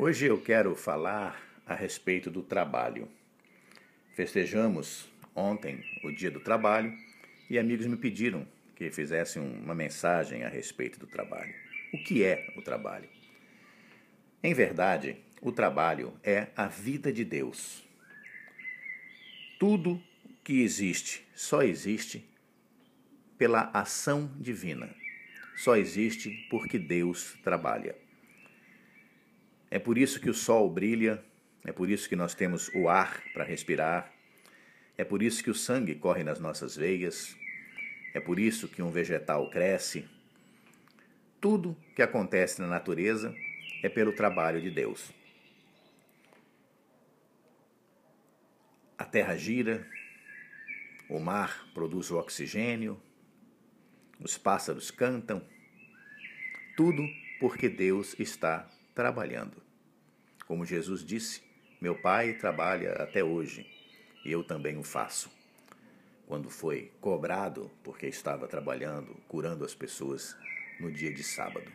Hoje eu quero falar a respeito do trabalho. Festejamos ontem o Dia do Trabalho e amigos me pediram que fizesse uma mensagem a respeito do trabalho. O que é o trabalho? Em verdade, o trabalho é a vida de Deus. Tudo que existe só existe pela ação divina. Só existe porque Deus trabalha. É por isso que o sol brilha, é por isso que nós temos o ar para respirar, é por isso que o sangue corre nas nossas veias, é por isso que um vegetal cresce. Tudo que acontece na natureza é pelo trabalho de Deus. A terra gira, o mar produz o oxigênio, os pássaros cantam, tudo porque Deus está trabalhando. Como Jesus disse, meu pai trabalha até hoje e eu também o faço. Quando foi cobrado porque estava trabalhando, curando as pessoas no dia de sábado.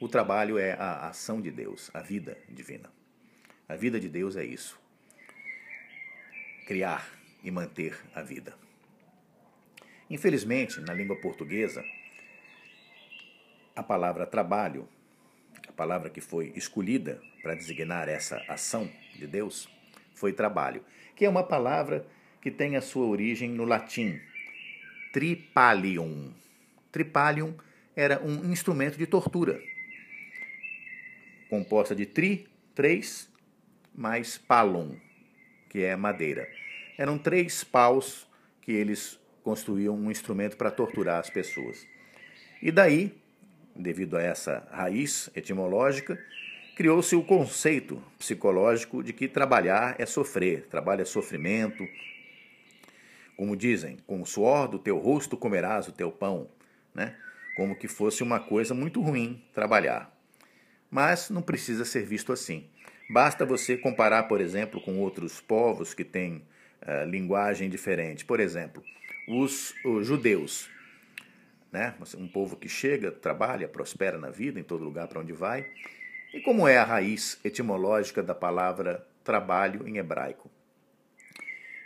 O trabalho é a ação de Deus, a vida divina. A vida de Deus é isso: criar e manter a vida. Infelizmente, na língua portuguesa, a palavra trabalho palavra que foi escolhida para designar essa ação de Deus foi trabalho, que é uma palavra que tem a sua origem no latim, tripalium. Tripalium era um instrumento de tortura, composta de tri, três, mais palum, que é madeira. Eram três paus que eles construíam um instrumento para torturar as pessoas. E daí devido a essa raiz etimológica, criou-se o conceito psicológico de que trabalhar é sofrer, trabalho é sofrimento. Como dizem, com o suor do teu rosto comerás o teu pão, né? Como que fosse uma coisa muito ruim trabalhar. Mas não precisa ser visto assim. Basta você comparar, por exemplo, com outros povos que têm uh, linguagem diferente. Por exemplo, os, os judeus né? Um povo que chega, trabalha, prospera na vida, em todo lugar para onde vai. E como é a raiz etimológica da palavra trabalho em hebraico?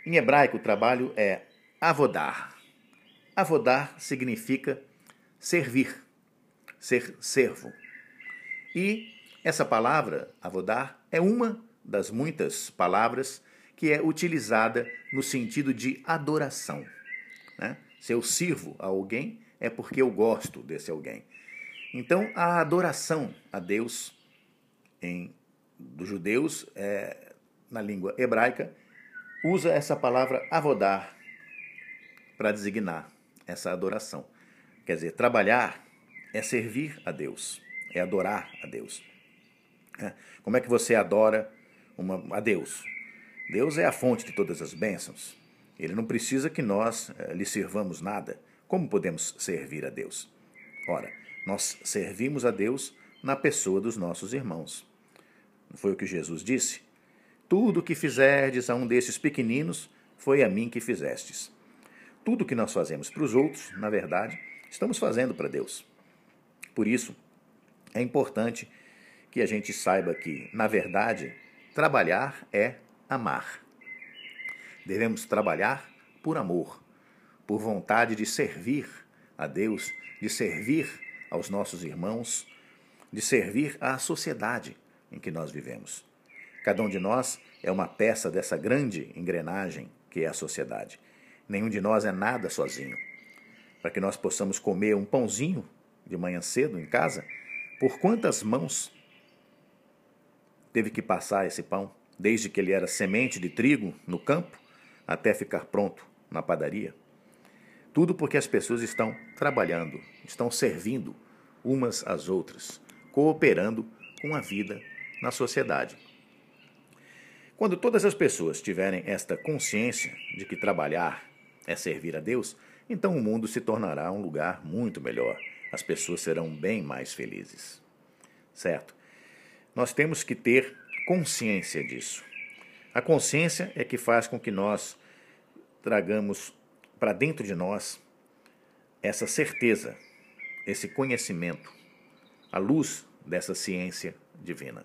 Em hebraico, trabalho é avodar. Avodar significa servir, ser servo. E essa palavra, avodar, é uma das muitas palavras que é utilizada no sentido de adoração. Né? Se eu sirvo a alguém, é porque eu gosto desse alguém. Então, a adoração a Deus em, dos judeus, é, na língua hebraica, usa essa palavra avodar para designar essa adoração. Quer dizer, trabalhar é servir a Deus, é adorar a Deus. É. Como é que você adora uma, a Deus? Deus é a fonte de todas as bênçãos. Ele não precisa que nós é, lhe sirvamos nada. Como podemos servir a Deus? Ora, nós servimos a Deus na pessoa dos nossos irmãos. Não foi o que Jesus disse? Tudo o que fizerdes a um desses pequeninos, foi a mim que fizestes. Tudo o que nós fazemos para os outros, na verdade, estamos fazendo para Deus. Por isso, é importante que a gente saiba que, na verdade, trabalhar é amar. Devemos trabalhar por amor por vontade de servir a Deus, de servir aos nossos irmãos, de servir à sociedade em que nós vivemos. Cada um de nós é uma peça dessa grande engrenagem que é a sociedade. Nenhum de nós é nada sozinho. Para que nós possamos comer um pãozinho de manhã cedo em casa, por quantas mãos teve que passar esse pão, desde que ele era semente de trigo no campo até ficar pronto na padaria? Tudo porque as pessoas estão trabalhando, estão servindo umas às outras, cooperando com a vida na sociedade. Quando todas as pessoas tiverem esta consciência de que trabalhar é servir a Deus, então o mundo se tornará um lugar muito melhor. As pessoas serão bem mais felizes. Certo? Nós temos que ter consciência disso. A consciência é que faz com que nós tragamos para dentro de nós essa certeza, esse conhecimento, a luz dessa ciência divina.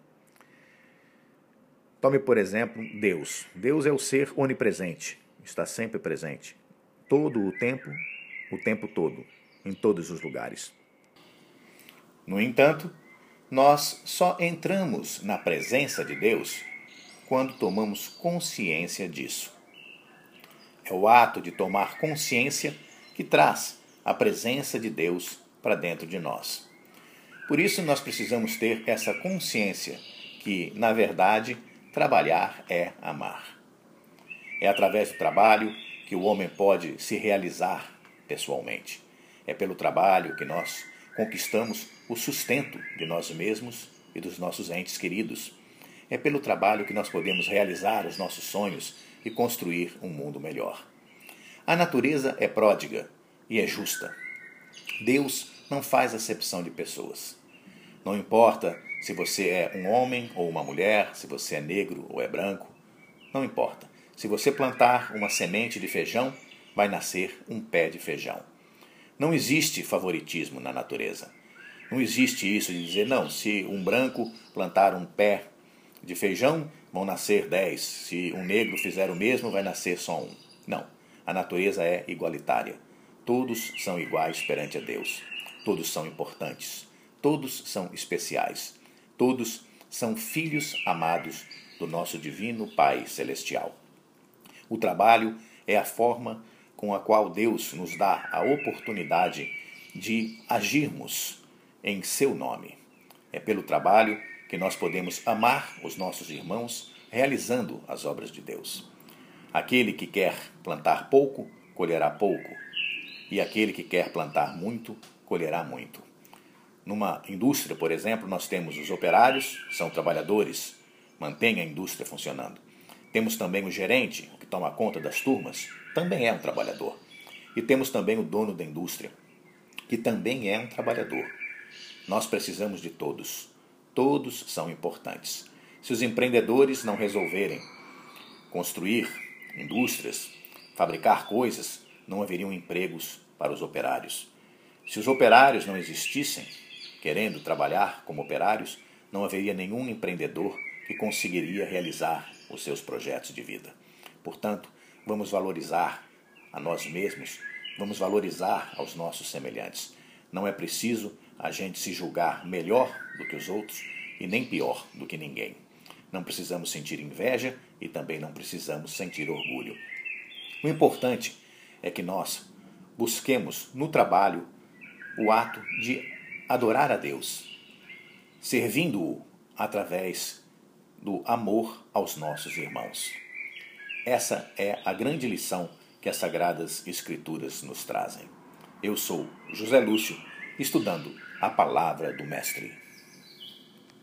Tome, por exemplo, Deus. Deus é o ser onipresente, está sempre presente, todo o tempo, o tempo todo, em todos os lugares. No entanto, nós só entramos na presença de Deus quando tomamos consciência disso. É o ato de tomar consciência que traz a presença de Deus para dentro de nós. Por isso, nós precisamos ter essa consciência que, na verdade, trabalhar é amar. É através do trabalho que o homem pode se realizar pessoalmente. É pelo trabalho que nós conquistamos o sustento de nós mesmos e dos nossos entes queridos. É pelo trabalho que nós podemos realizar os nossos sonhos e construir um mundo melhor. A natureza é pródiga e é justa. Deus não faz acepção de pessoas. Não importa se você é um homem ou uma mulher, se você é negro ou é branco, não importa. Se você plantar uma semente de feijão, vai nascer um pé de feijão. Não existe favoritismo na natureza. Não existe isso de dizer, não, se um branco plantar um pé de feijão, vão nascer dez. Se um negro fizer o mesmo, vai nascer só um. Não. A natureza é igualitária. Todos são iguais perante a Deus. Todos são importantes. Todos são especiais. Todos são filhos amados do nosso divino Pai Celestial. O trabalho é a forma com a qual Deus nos dá a oportunidade de agirmos em seu nome. É pelo trabalho que nós podemos amar os nossos irmãos realizando as obras de Deus. Aquele que quer plantar pouco, colherá pouco, e aquele que quer plantar muito, colherá muito. Numa indústria, por exemplo, nós temos os operários, são trabalhadores, mantêm a indústria funcionando. Temos também o gerente, que toma conta das turmas, também é um trabalhador. E temos também o dono da indústria, que também é um trabalhador. Nós precisamos de todos. Todos são importantes. Se os empreendedores não resolverem construir indústrias, fabricar coisas, não haveriam empregos para os operários. Se os operários não existissem, querendo trabalhar como operários, não haveria nenhum empreendedor que conseguiria realizar os seus projetos de vida. Portanto, Vamos valorizar a nós mesmos, vamos valorizar aos nossos semelhantes. Não é preciso a gente se julgar melhor do que os outros e nem pior do que ninguém. Não precisamos sentir inveja e também não precisamos sentir orgulho. O importante é que nós busquemos no trabalho o ato de adorar a Deus, servindo-o através do amor aos nossos irmãos. Essa é a grande lição que as Sagradas Escrituras nos trazem. Eu sou José Lúcio, estudando a palavra do Mestre.